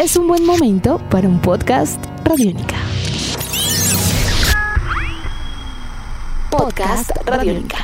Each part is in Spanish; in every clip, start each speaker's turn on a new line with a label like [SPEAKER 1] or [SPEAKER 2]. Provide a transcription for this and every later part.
[SPEAKER 1] es un buen momento para un podcast Radiónica. Podcast Radiónica.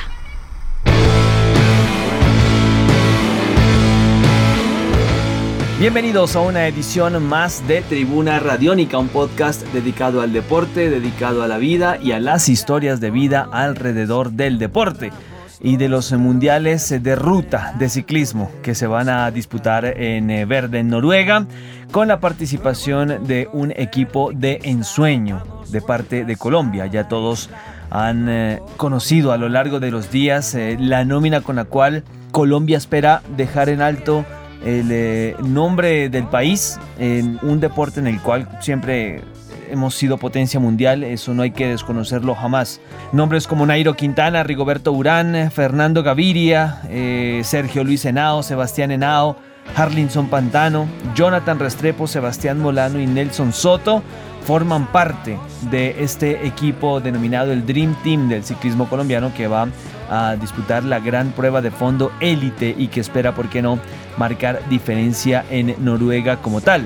[SPEAKER 2] Bienvenidos a una edición más de Tribuna Radiónica, un podcast dedicado al deporte, dedicado a la vida y a las historias de vida alrededor del deporte y de los mundiales de ruta de ciclismo que se van a disputar en eh, Verde, en Noruega, con la participación de un equipo de ensueño de parte de Colombia. Ya todos han eh, conocido a lo largo de los días eh, la nómina con la cual Colombia espera dejar en alto el nombre del país en un deporte en el cual siempre hemos sido potencia mundial, eso no hay que desconocerlo jamás. Nombres como Nairo Quintana, Rigoberto Urán, Fernando Gaviria, eh, Sergio Luis Henao, Sebastián Henao, Harlinson Pantano, Jonathan Restrepo, Sebastián Molano y Nelson Soto forman parte de este equipo denominado el Dream Team del ciclismo colombiano que va a disputar la gran prueba de fondo élite y que espera, por qué no, marcar diferencia en Noruega como tal.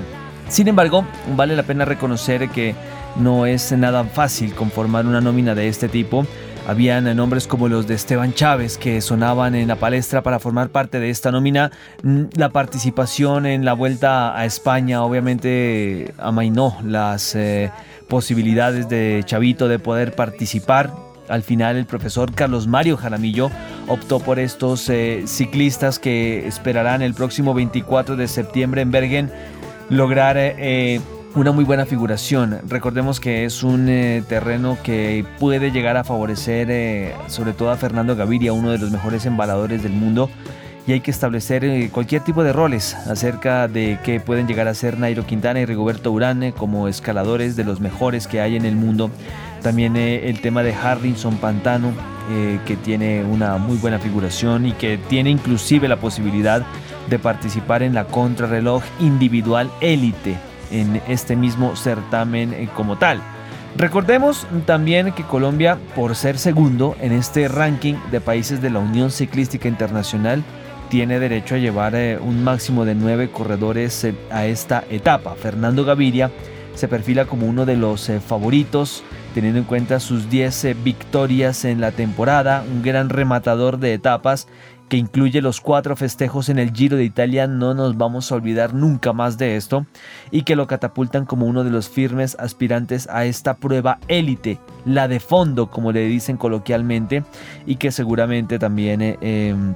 [SPEAKER 2] Sin embargo, vale la pena reconocer que no es nada fácil conformar una nómina de este tipo. Habían nombres como los de Esteban Chávez que sonaban en la palestra para formar parte de esta nómina. Mm, la participación en la vuelta a España obviamente amainó las eh, posibilidades de Chavito de poder participar al final el profesor Carlos Mario Jaramillo optó por estos eh, ciclistas que esperarán el próximo 24 de septiembre en Bergen lograr eh, una muy buena figuración. Recordemos que es un eh, terreno que puede llegar a favorecer sobre todo a Fernando Gaviria, uno de los mejores embaladores del mundo y hay que establecer cualquier tipo de roles acerca de qué pueden llegar a ser Nairo Quintana y Rigoberto Urán como escaladores de los mejores que hay en el mundo también eh, el tema de Harrison Pantano, eh, que tiene una muy buena figuración y que tiene inclusive la posibilidad de participar en la contrarreloj individual élite en este mismo certamen eh, como tal. Recordemos también que Colombia, por ser segundo en este ranking de países de la Unión Ciclística Internacional, tiene derecho a llevar un máximo de nueve corredores a esta etapa. Fernando Gaviria se perfila como uno de los favoritos teniendo en cuenta sus 10 eh, victorias en la temporada, un gran rematador de etapas que incluye los cuatro festejos en el Giro de Italia, no nos vamos a olvidar nunca más de esto, y que lo catapultan como uno de los firmes aspirantes a esta prueba élite, la de fondo, como le dicen coloquialmente, y que seguramente también eh, em,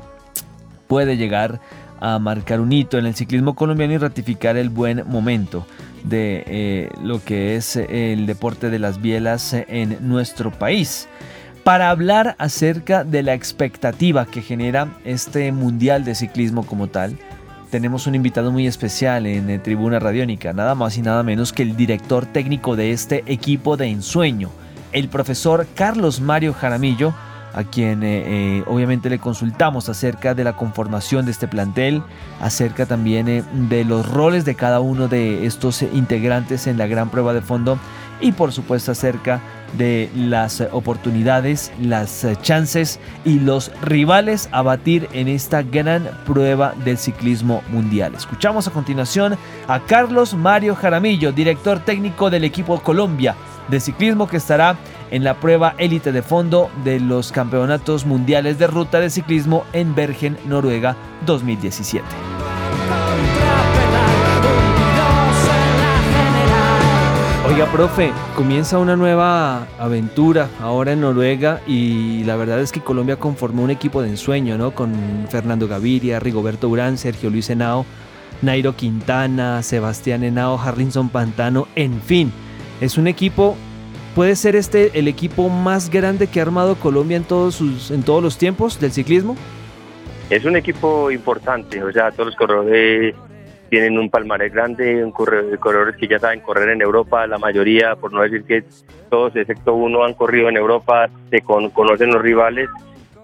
[SPEAKER 2] puede llegar a marcar un hito en el ciclismo colombiano y ratificar el buen momento de eh, lo que es el deporte de las bielas en nuestro país. Para hablar acerca de la expectativa que genera este Mundial de Ciclismo como tal, tenemos un invitado muy especial en eh, Tribuna Radiónica, nada más y nada menos que el director técnico de este equipo de ensueño, el profesor Carlos Mario Jaramillo, a quien eh, eh, obviamente le consultamos acerca de la conformación de este plantel, acerca también eh, de los roles de cada uno de estos integrantes en la gran prueba de fondo y por supuesto acerca de las oportunidades, las chances y los rivales a batir en esta gran prueba del ciclismo mundial. Escuchamos a continuación a Carlos Mario Jaramillo, director técnico del equipo Colombia de ciclismo que estará en la prueba élite de fondo de los campeonatos mundiales de ruta de ciclismo en Bergen, Noruega 2017. Oiga, profe, comienza una nueva aventura ahora en Noruega y la verdad es que Colombia conformó un equipo de ensueño, ¿no? Con Fernando Gaviria, Rigoberto Urán, Sergio Luis Henao, Nairo Quintana, Sebastián Henao, Harrison Pantano, en fin, es un equipo ¿Puede ser este el equipo más grande que ha armado Colombia en todos, sus, en todos los tiempos del ciclismo?
[SPEAKER 3] Es un equipo importante, o sea, todos los corredores tienen un palmarés grande, un corredores que ya saben correr en Europa, la mayoría, por no decir que todos, excepto uno, han corrido en Europa, se conocen los rivales,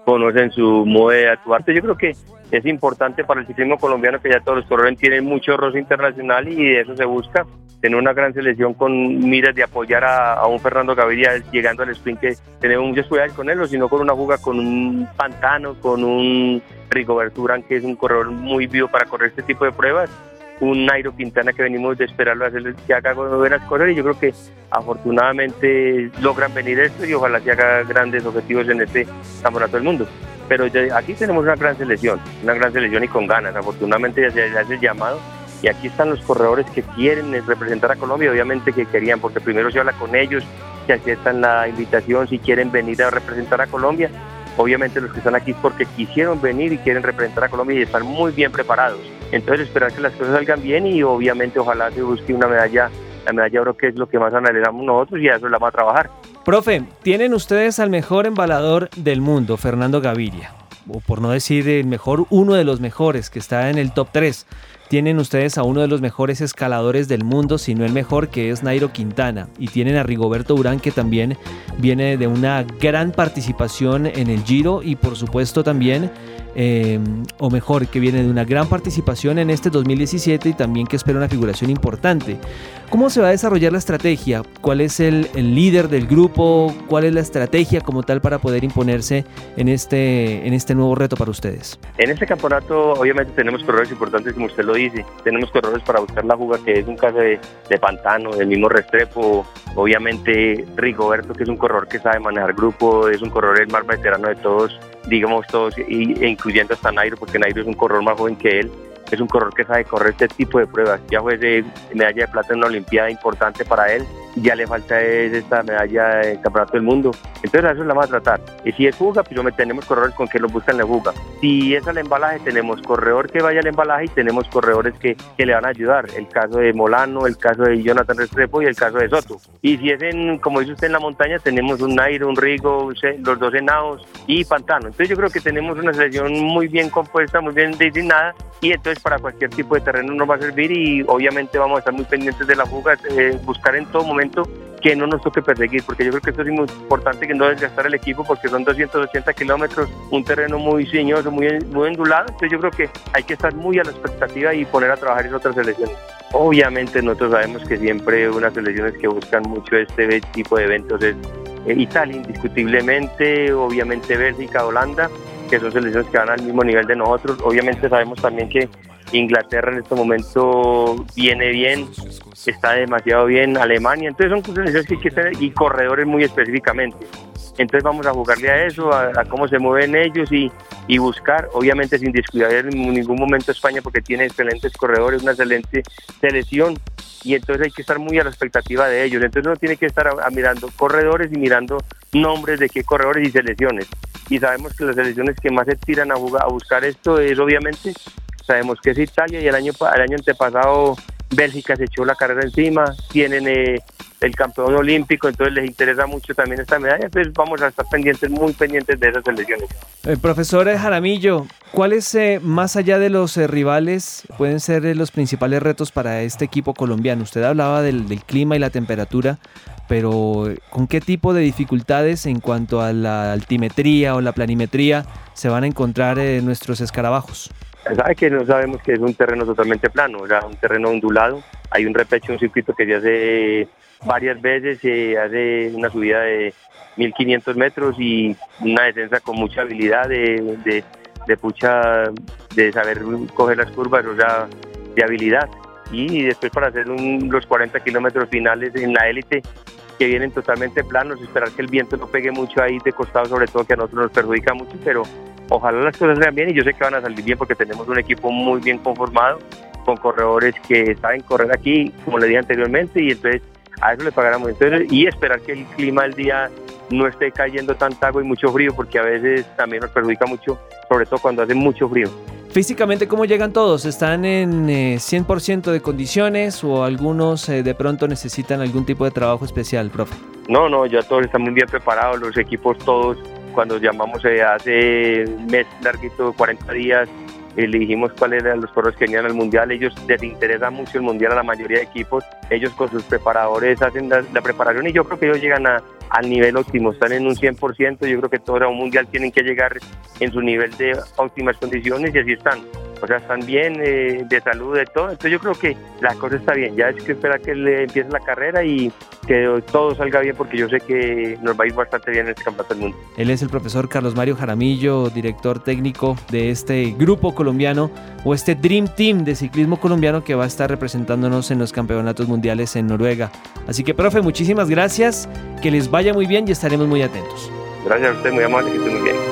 [SPEAKER 3] conocen su modo de actuar. Yo creo que es importante para el ciclismo colombiano que ya todos los corredores tienen mucho roce internacional y de eso se busca tener una gran selección con miras de apoyar a, un Fernando Gaviria llegando al sprint que tenemos muchas cuidados con él, sino con una fuga con un Pantano, con un Rico Urán, que es un corredor muy vivo para correr este tipo de pruebas. un Nairo Quintana que venimos de esperarlo a hacer que haga buenas cosas y yo creo que afortunadamente logran venir esto y ojalá se haga grandes objetivos en este campeonato del mundo. Pero aquí tenemos una gran selección, una gran selección y con ganas. Afortunadamente ya se hace el llamado y aquí están los corredores que quieren representar a Colombia, obviamente que querían, porque primero se habla con ellos, que aceptan la invitación si quieren venir a representar a Colombia. Obviamente los que están aquí es porque quisieron venir y quieren representar a Colombia y están muy bien preparados. Entonces esperar que las cosas salgan bien y obviamente ojalá se busque una medalla, la medalla oro que es lo que más analizamos nosotros y a eso la vamos a trabajar.
[SPEAKER 2] Profe, tienen ustedes al mejor embalador del mundo, Fernando Gaviria, o por no decir el mejor, uno de los mejores que está en el top 3 tienen ustedes a uno de los mejores escaladores del mundo, si no el mejor, que es Nairo Quintana. Y tienen a Rigoberto Urán, que también viene de una gran participación en el Giro y por supuesto también Em, o mejor, que viene de una gran participación en este 2017 y también que espera una figuración importante. ¿Cómo se va a desarrollar la estrategia? ¿Cuál es el, líder del grupo? ¿Cuál es la estrategia como tal para poder imponerse en este, en este nuevo reto para ustedes?
[SPEAKER 3] En este campeonato obviamente tenemos corredores importantes como usted lo dice. Tenemos corredores para buscar la fuga que es un caso de, de Pantano, del mismo Restrepo, obviamente Rigoberto que es un corredor que sabe manejar grupo, es un corredor el más veterano de todos digamos todos, e incluyendo hasta Nairo, porque Nairo es un corredor más joven que él, es un corredor que sabe correr este tipo de pruebas. Ya fue de medalla de plata en una Olimpiada importante para él, ya le falta esta medalla de Campeonato del Mundo. Entonces a eso la vamos a tratar. Y si es fuga, pues tenemos corredores con que lo buscan la fuga. Si es al embalaje, tenemos corredor que vaya al embalaje y tenemos corredores que, que le van a ayudar. El caso de Molano, el caso de Jonathan Restrepo y el caso de Soto. Y si es en, como dice usted, en la montaña, tenemos un Nairo, un Rigo, los dos enados y Pantano. Entonces yo creo que tenemos una selección muy bien compuesta, muy bien designada y entonces para cualquier tipo de terreno nos va a servir y obviamente vamos a estar muy pendientes de la fuga, eh, buscar en todo momento que no nos toque perseguir, porque yo creo que esto es muy importante que no desgastar el equipo, porque son 280 kilómetros, un terreno muy sinuoso, muy, muy endulado, entonces yo creo que hay que estar muy a la expectativa y poner a trabajar en otras selecciones. Obviamente nosotros sabemos que siempre unas selecciones que buscan mucho este tipo de eventos es eh, Italia, indiscutiblemente, obviamente Bélgica, Holanda, que son selecciones que van al mismo nivel de nosotros. Obviamente sabemos también que Inglaterra en este momento viene bien, está demasiado bien, Alemania, entonces son selecciones que hay que tener y corredores muy específicamente. Entonces vamos a jugarle a eso, a, cómo se mueven ellos y, buscar, obviamente sin descuidar en ningún momento España porque tiene excelentes corredores, una excelente selección y entonces hay que estar muy a la expectativa de ellos. Entonces uno tiene que estar mirando corredores y mirando nombres de qué corredores y selecciones. Y sabemos que las selecciones que más se tiran a, jugar, a buscar esto es obviamente, sabemos que es Italia y el año, el año antepasado Bélgica se echó la carrera encima, tienen eh, el campeón olímpico, entonces les interesa mucho también esta medalla, entonces vamos a estar pendientes, muy pendientes de esas elecciones.
[SPEAKER 2] El profesor Jaramillo, ¿cuáles eh, más allá de los eh, rivales pueden ser los principales retos para este equipo colombiano? Usted hablaba del, clima y la temperatura, pero ¿con qué tipo de dificultades en cuanto a la altimetría o la planimetría se van a encontrar nuestros escarabajos?
[SPEAKER 3] Sabe que no sabemos que es un terreno totalmente plano, o sea, un terreno ondulado. Hay un repecho, un circuito que se hace varias veces, se hace una subida de 1500 metros y una descensa con mucha habilidad de, de, de pucha, de saber coger las curvas, o sea, de habilidad. Y después para hacer los 40 kilómetros finales en la élite, que vienen totalmente planos, esperar que el viento no pegue mucho ahí de costado, sobre todo que a nosotros nos perjudica mucho, pero ojalá las cosas sean bien y yo sé que van a salir bien porque tenemos un equipo muy bien conformado con corredores que saben correr aquí, como le dije anteriormente, y entonces a eso le pagaremos. Entonces, y esperar que el clima del día no esté cayendo tanta agua y mucho frío, porque a veces también nos perjudica mucho, sobre todo cuando hace mucho frío.
[SPEAKER 2] Físicamente, ¿cómo llegan todos? ¿Están en 100% eh, de condiciones o algunos eh, de pronto necesitan algún tipo de trabajo especial, profe?
[SPEAKER 3] No, no, ya todos están muy bien preparados, los equipos todos cuando llamamos eh, hace un mes larguito, 40 días, eh, le dijimos cuáles eran los corredores que venían al mundial. Ellos les interesa mucho el mundial a la mayoría de equipos. Ellos con sus preparadores hacen la, preparación y yo creo que ellos llegan a, al nivel óptimo, están en un 100%. Yo creo que todo un mundial tienen que llegar en su nivel de óptimas condiciones y así están. O sea, están bien eh, de salud, de todo. Entonces yo creo que la cosa está bien. Ya es que esperar que le empiece la carrera y que todo salga bien porque yo sé que nos va a ir bastante bien en este campeonato del mundo.
[SPEAKER 2] Él es el profesor Carlos Mario Jaramillo, director técnico de este grupo colombiano o este Dream Team de ciclismo colombiano que va a estar representándonos en los campeonatos mundiales en Noruega. Así que, profe, muchísimas gracias, que les vaya muy bien y estaremos muy atentos.
[SPEAKER 3] Gracias a usted, muy amable, que esté muy bien.